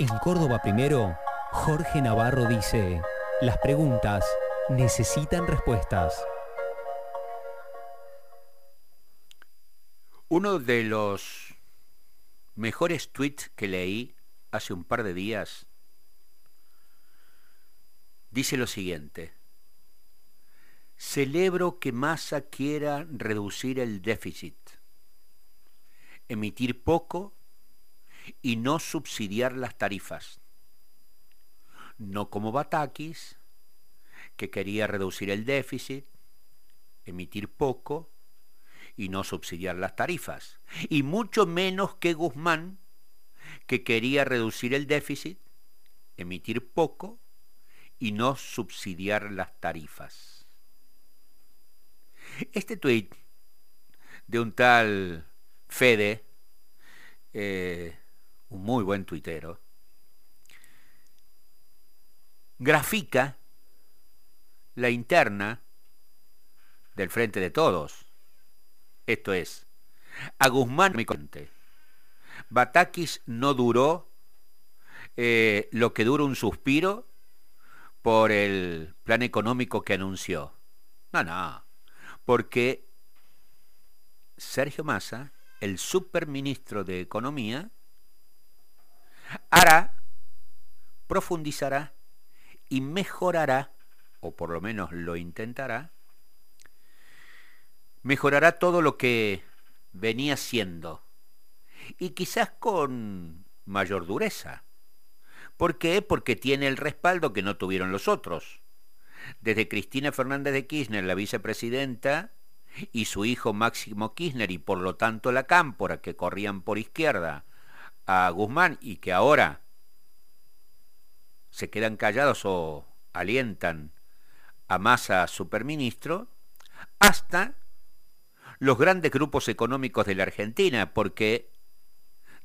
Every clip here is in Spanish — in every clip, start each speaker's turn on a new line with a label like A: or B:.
A: En Córdoba Primero, Jorge Navarro dice, las preguntas necesitan respuestas.
B: Uno de los mejores tweets que leí hace un par de días dice lo siguiente. Celebro que Massa quiera reducir el déficit, emitir poco y no subsidiar las tarifas. No como Batakis, que quería reducir el déficit, emitir poco y no subsidiar las tarifas. Y mucho menos que Guzmán, que quería reducir el déficit, emitir poco y no subsidiar las tarifas. Este tuit de un tal Fede, eh, un muy buen tuitero, grafica la interna del frente de todos. Esto es, a Guzmán me conté. Batakis no duró eh, lo que dura un suspiro por el plan económico que anunció. No, no, porque Sergio Massa, el superministro de Economía, hará, profundizará y mejorará, o por lo menos lo intentará, mejorará todo lo que venía siendo y quizás con mayor dureza. ¿Por qué? Porque tiene el respaldo que no tuvieron los otros. Desde Cristina Fernández de Kirchner, la vicepresidenta, y su hijo Máximo Kirchner, y por lo tanto la cámpora, que corrían por izquierda, a Guzmán y que ahora se quedan callados o alientan a Massa superministro, hasta los grandes grupos económicos de la Argentina, porque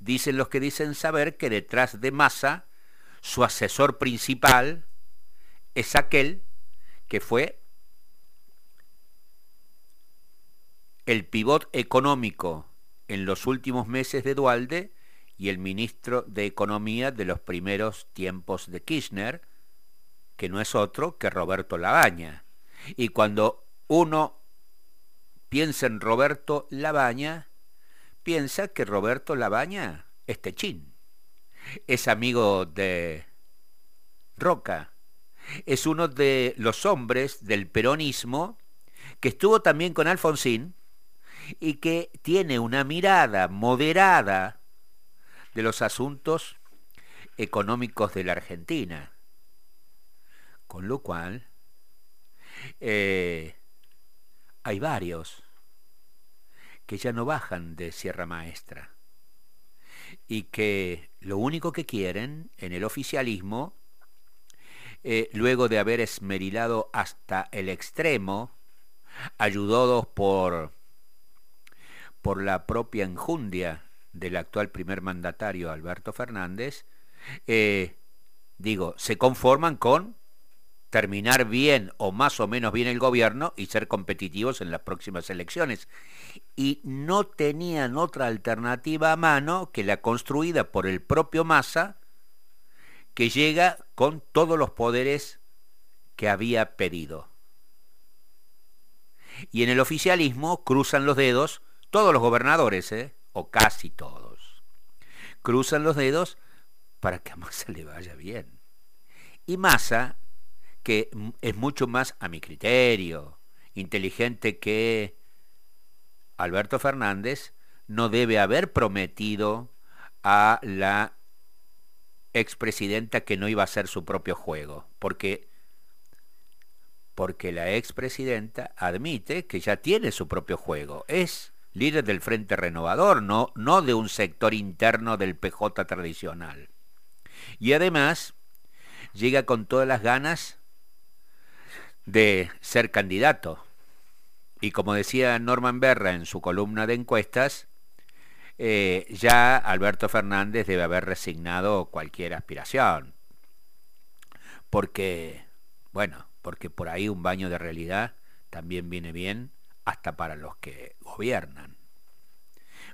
B: dicen los que dicen saber que detrás de Massa, su asesor principal es aquel que fue el pivot económico en los últimos meses de Dualde y el ministro de Economía de los primeros tiempos de Kirchner, que no es otro que Roberto Labaña. Y cuando uno piensa en Roberto Labaña, piensa que Roberto Labaña es techín, es amigo de Roca, es uno de los hombres del peronismo que estuvo también con Alfonsín y que tiene una mirada moderada de los asuntos económicos de la Argentina. Con lo cual, eh, hay varios que ya no bajan de Sierra Maestra y que lo único que quieren en el oficialismo, eh, luego de haber esmerilado hasta el extremo, ayudados por, por la propia enjundia del actual primer mandatario Alberto Fernández, eh, digo, se conforman con terminar bien o más o menos bien el gobierno y ser competitivos en las próximas elecciones. Y no tenían otra alternativa a mano que la construida por el propio Massa, que llega con todos los poderes que había pedido. Y en el oficialismo cruzan los dedos todos los gobernadores, ¿eh? O casi todos. Cruzan los dedos para que a Massa le vaya bien. Y Massa que es mucho más, a mi criterio, inteligente que Alberto Fernández, no debe haber prometido a la expresidenta que no iba a hacer su propio juego, porque porque la expresidenta admite que ya tiene su propio juego, es líder del Frente Renovador, no, no de un sector interno del PJ tradicional. Y además llega con todas las ganas de ser candidato. Y como decía Norman Berra en su columna de encuestas, eh, ya Alberto Fernández debe haber resignado cualquier aspiración. Porque, bueno, porque por ahí un baño de realidad también viene bien hasta para los que gobiernan.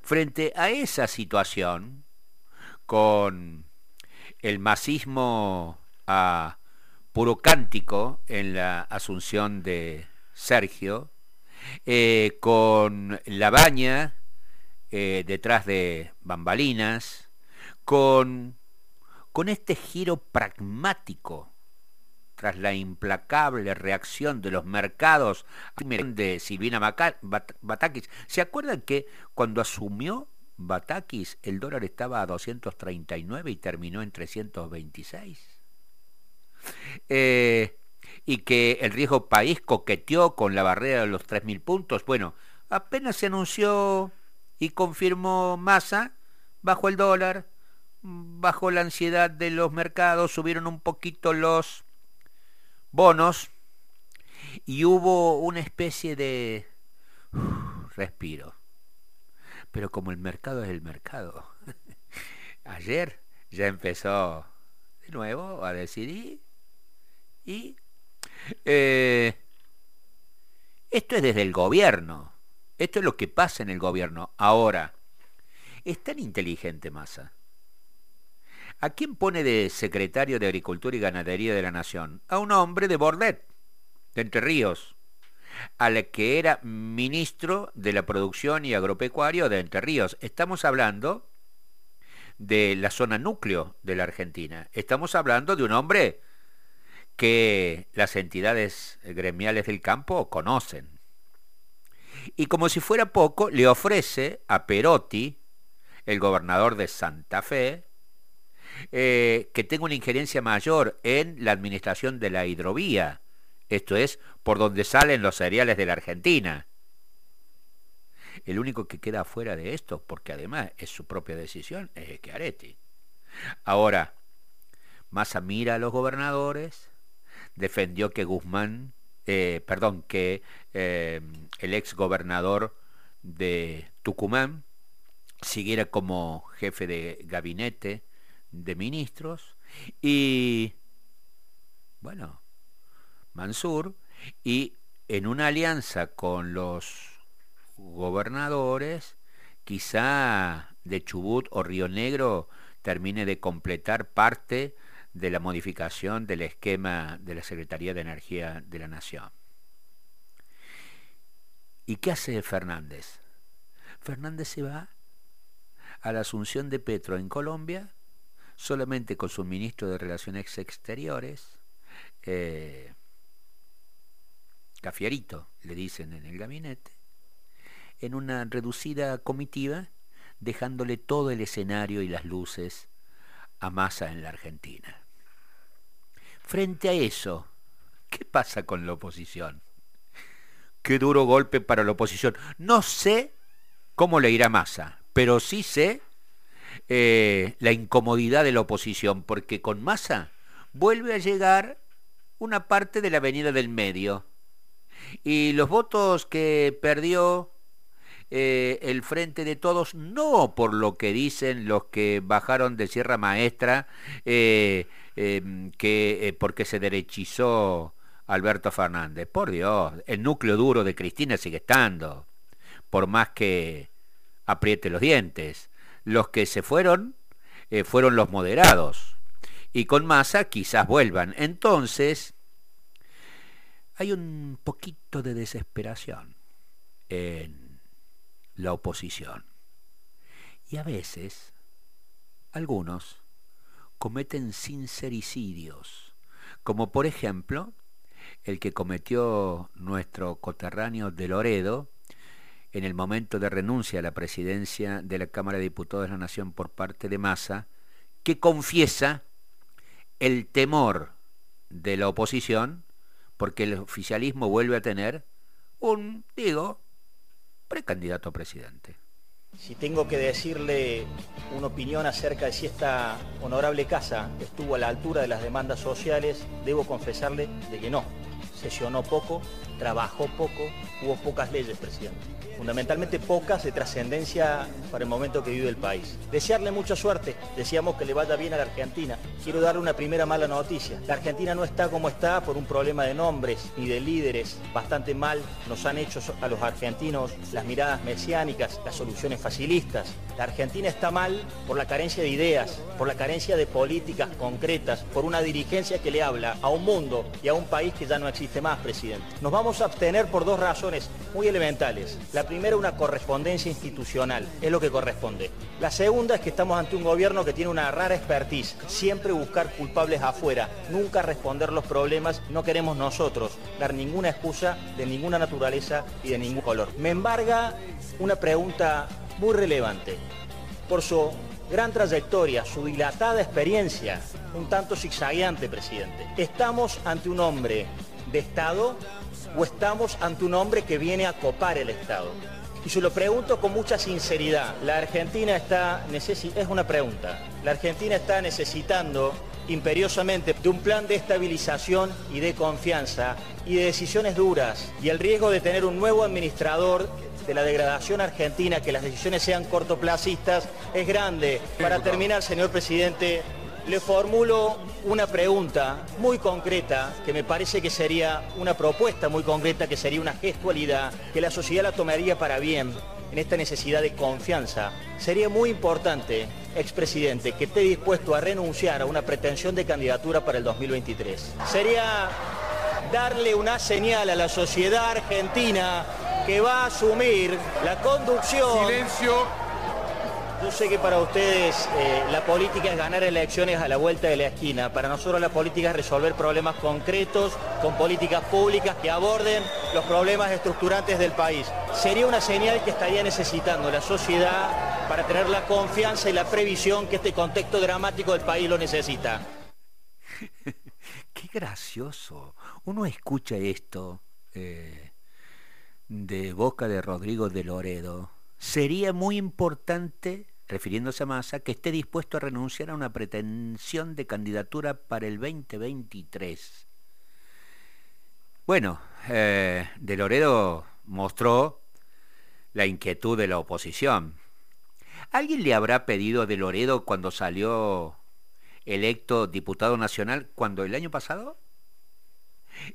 B: Frente a esa situación, con el masismo a puro cántico en la asunción de Sergio, eh, con la baña eh, detrás de bambalinas, con, con este giro pragmático tras la implacable reacción de los mercados de Silvina Batakis. ¿Se acuerdan que cuando asumió Batakis el dólar estaba a 239 y terminó en 326? Eh, y que el riesgo país coqueteó con la barrera de los 3.000 puntos. Bueno, apenas se anunció y confirmó Massa, bajo el dólar, bajo la ansiedad de los mercados, subieron un poquito los bonos y hubo una especie de respiro. Pero como el mercado es el mercado, ayer ya empezó de nuevo a decidir y eh, esto es desde el gobierno. Esto es lo que pasa en el gobierno. Ahora, ¿es tan inteligente Massa? ¿A quién pone de secretario de Agricultura y Ganadería de la Nación? A un hombre de Bordet, de Entre Ríos, al que era ministro de la Producción y Agropecuario de Entre Ríos. Estamos hablando de la zona núcleo de la Argentina. Estamos hablando de un hombre que las entidades gremiales del campo conocen. Y como si fuera poco, le ofrece a Perotti, el gobernador de Santa Fe, eh, que tenga una injerencia mayor en la administración de la hidrovía, esto es, por donde salen los cereales de la Argentina. El único que queda fuera de esto, porque además es su propia decisión, es Chiaretti. Ahora, Massa mira a los gobernadores, defendió que Guzmán, eh, perdón, que eh, el ex gobernador de Tucumán siguiera como jefe de gabinete de ministros y, bueno, Mansur, y en una alianza con los gobernadores, quizá de Chubut o Río Negro termine de completar parte de la modificación del esquema de la Secretaría de Energía de la Nación. ¿Y qué hace Fernández? Fernández se va a la asunción de Petro en Colombia solamente con su ministro de Relaciones Exteriores, eh, Cafierito, le dicen en el gabinete, en una reducida comitiva, dejándole todo el escenario y las luces a Massa en la Argentina. Frente a eso, ¿qué pasa con la oposición? Qué duro golpe para la oposición. No sé cómo le irá Massa, pero sí sé eh, la incomodidad de la oposición, porque con Massa vuelve a llegar una parte de la avenida del medio. Y los votos que perdió eh, el frente de todos, no por lo que dicen los que bajaron de Sierra Maestra, eh, em, que porque se derechizó Alberto Fernández. Por Dios, el núcleo duro de Cristina sigue estando, por más que apriete los dientes. Los que se fueron eh, fueron los moderados. Y con masa quizás vuelvan. Entonces, hay un poquito de desesperación en la oposición. Y a veces, algunos cometen sincericidios, como por ejemplo el que cometió nuestro coterráneo de Loredo, en el momento de renuncia a la presidencia de la Cámara de Diputados de la Nación por parte de Massa, que confiesa el temor de la oposición porque el oficialismo vuelve a tener un, digo, precandidato a presidente.
C: Si tengo que decirle una opinión acerca de si esta honorable casa estuvo a la altura de las demandas sociales, debo confesarle de que no sesionó poco, trabajó poco, hubo pocas leyes, presidente. Fundamentalmente pocas de trascendencia para el momento que vive el país. Desearle mucha suerte, decíamos que le vaya bien a la Argentina. Quiero darle una primera mala noticia. La Argentina no está como está por un problema de nombres ni de líderes. Bastante mal nos han hecho a los argentinos las miradas mesiánicas, las soluciones facilistas. La Argentina está mal por la carencia de ideas, por la carencia de políticas concretas, por una dirigencia que le habla a un mundo y a un país que ya no existe más, presidente. Nos vamos a abstener por dos razones muy elementales. La primera, una correspondencia institucional, es lo que corresponde. La segunda es que estamos ante un gobierno que tiene una rara expertise, siempre buscar culpables afuera, nunca responder los problemas, no queremos nosotros dar ninguna excusa de ninguna naturaleza y de ningún color. Me embarga una pregunta muy relevante. Por su gran trayectoria, su dilatada experiencia, un tanto zigzagueante, presidente. ¿Estamos ante un hombre de Estado o estamos ante un hombre que viene a copar el Estado? Y se lo pregunto con mucha sinceridad. La Argentina está, es una pregunta, la Argentina está necesitando imperiosamente de un plan de estabilización y de confianza y de decisiones duras y el riesgo de tener un nuevo administrador de la degradación argentina, que las decisiones sean cortoplacistas, es grande. Para terminar, señor presidente, le formulo una pregunta muy concreta, que me parece que sería una propuesta muy concreta, que sería una gestualidad, que la sociedad la tomaría para bien en esta necesidad de confianza. Sería muy importante, expresidente, que esté dispuesto a renunciar a una pretensión de candidatura para el 2023. Sería darle una señal a la sociedad argentina que va a asumir la conducción.
D: Silencio.
C: Yo sé que para ustedes eh, la política es ganar elecciones a la vuelta de la esquina. Para nosotros la política es resolver problemas concretos con políticas públicas que aborden los problemas estructurantes del país. Sería una señal que estaría necesitando la sociedad para tener la confianza y la previsión que este contexto dramático del país lo necesita.
B: Qué gracioso. Uno escucha esto eh, de boca de Rodrigo de Loredo sería muy importante, refiriéndose a Massa, que esté dispuesto a renunciar a una pretensión de candidatura para el 2023. Bueno, eh, De Loredo mostró la inquietud de la oposición. ¿Alguien le habrá pedido a De Loredo cuando salió electo diputado nacional cuando el año pasado?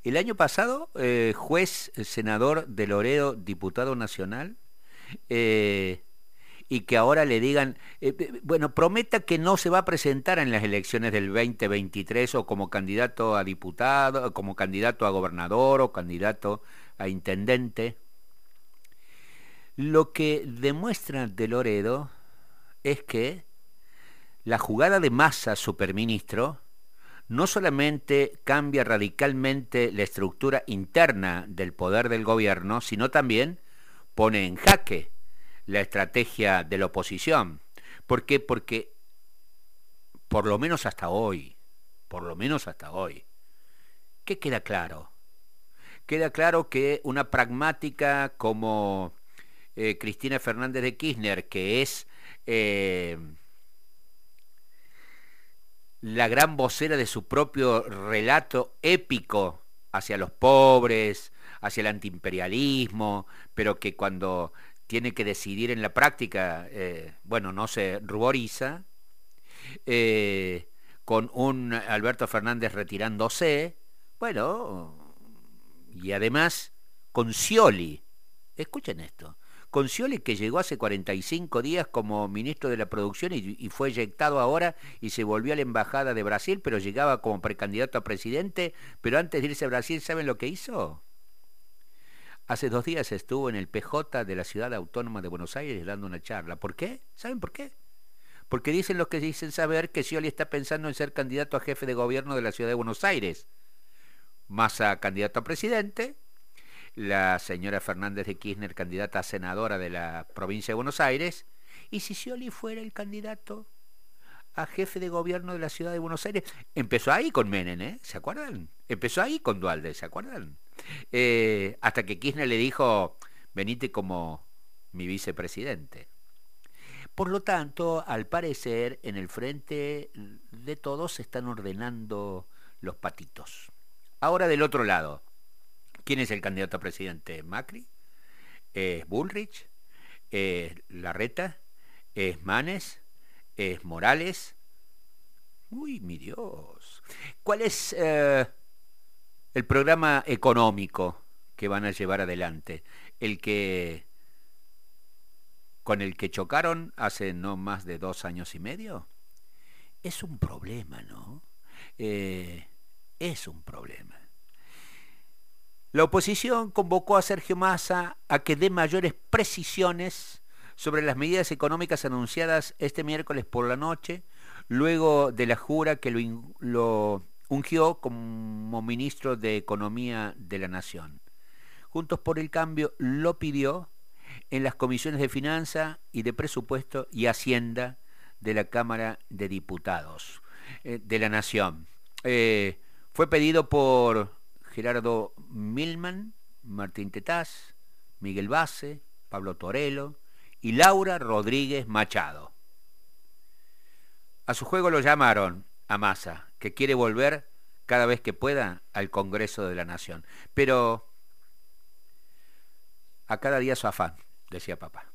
B: El año pasado, eh, juez, senador de Loredo, diputado nacional, eh, y que ahora le digan, eh, eh, bueno, prometa que no se va a presentar en las elecciones del 2023 o como candidato a diputado, como candidato a gobernador o candidato a intendente. Lo que demuestra de Loredo es que la jugada de masa superministro no solamente cambia radicalmente la estructura interna del poder del gobierno, sino también pone en jaque la estrategia de la oposición. ¿Por qué? Porque por lo menos hasta hoy, por lo menos hasta hoy, ¿qué queda claro? Queda claro que una pragmática como eh, Cristina Fernández de Kirchner, que es eh, la gran vocera de su propio relato épico hacia los pobres, hacia el antiimperialismo, pero que cuando tiene que decidir en la práctica, eh, bueno, no se ruboriza, eh, con un Alberto Fernández retirándose, bueno, y además con Scioli, escuchen esto, con Scioli que llegó hace 45 días como ministro de la producción y, y, fue eyectado ahora y se volvió a la embajada de Brasil, pero llegaba como precandidato a presidente, pero antes de irse a Brasil, ¿saben lo que hizo? Hace dos días estuvo en el PJ de la Ciudad Autónoma de Buenos Aires dando una charla. ¿Por qué? ¿Saben por qué? Porque dicen los que dicen saber que Scioli está pensando en ser candidato a jefe de gobierno de la Ciudad de Buenos Aires. Massa candidato a presidente, la señora Fernández de Kirchner candidata a senadora de la provincia de Buenos Aires, y si Scioli fuera el candidato a jefe de gobierno de la ciudad de Buenos Aires, empezó ahí con Menem, ¿eh? ¿Se acuerdan? Empezó ahí con Dualde, ¿se acuerdan? Eh, hasta que Kirchner le dijo, venite como mi vicepresidente. Por lo tanto, al parecer, en el frente de todos se están ordenando los patitos. Ahora del otro lado, ¿Quién es el candidato a presidente? ¿Macri? ¿Es Bullrich? ¿Es Larreta? ¿Es Manes? ¿Es Morales? Uy, mi Dios. ¿Cuál es eh, el programa económico que van a llevar adelante? El que con el que chocaron hace no más de dos años y medio. Es un problema, ¿no? Eh, es un problema. La oposición convocó a Sergio Massa a que dé mayores precisiones sobre las medidas económicas anunciadas este miércoles por la noche, luego de la jura que lo, lo ungió como ministro de Economía de la Nación. Juntos por el Cambio lo pidió en las comisiones de Finanza y de Presupuesto y Hacienda de la Cámara de Diputados eh, de la Nación. Eh, fue pedido por Gerardo Milman, Martín Tetaz, Miguel Base, Pablo Torello y Laura Rodríguez Machado. A su juego lo llamaron a que quiere volver cada vez que pueda al Congreso de la Nación. Pero a cada día su afán, decía papá.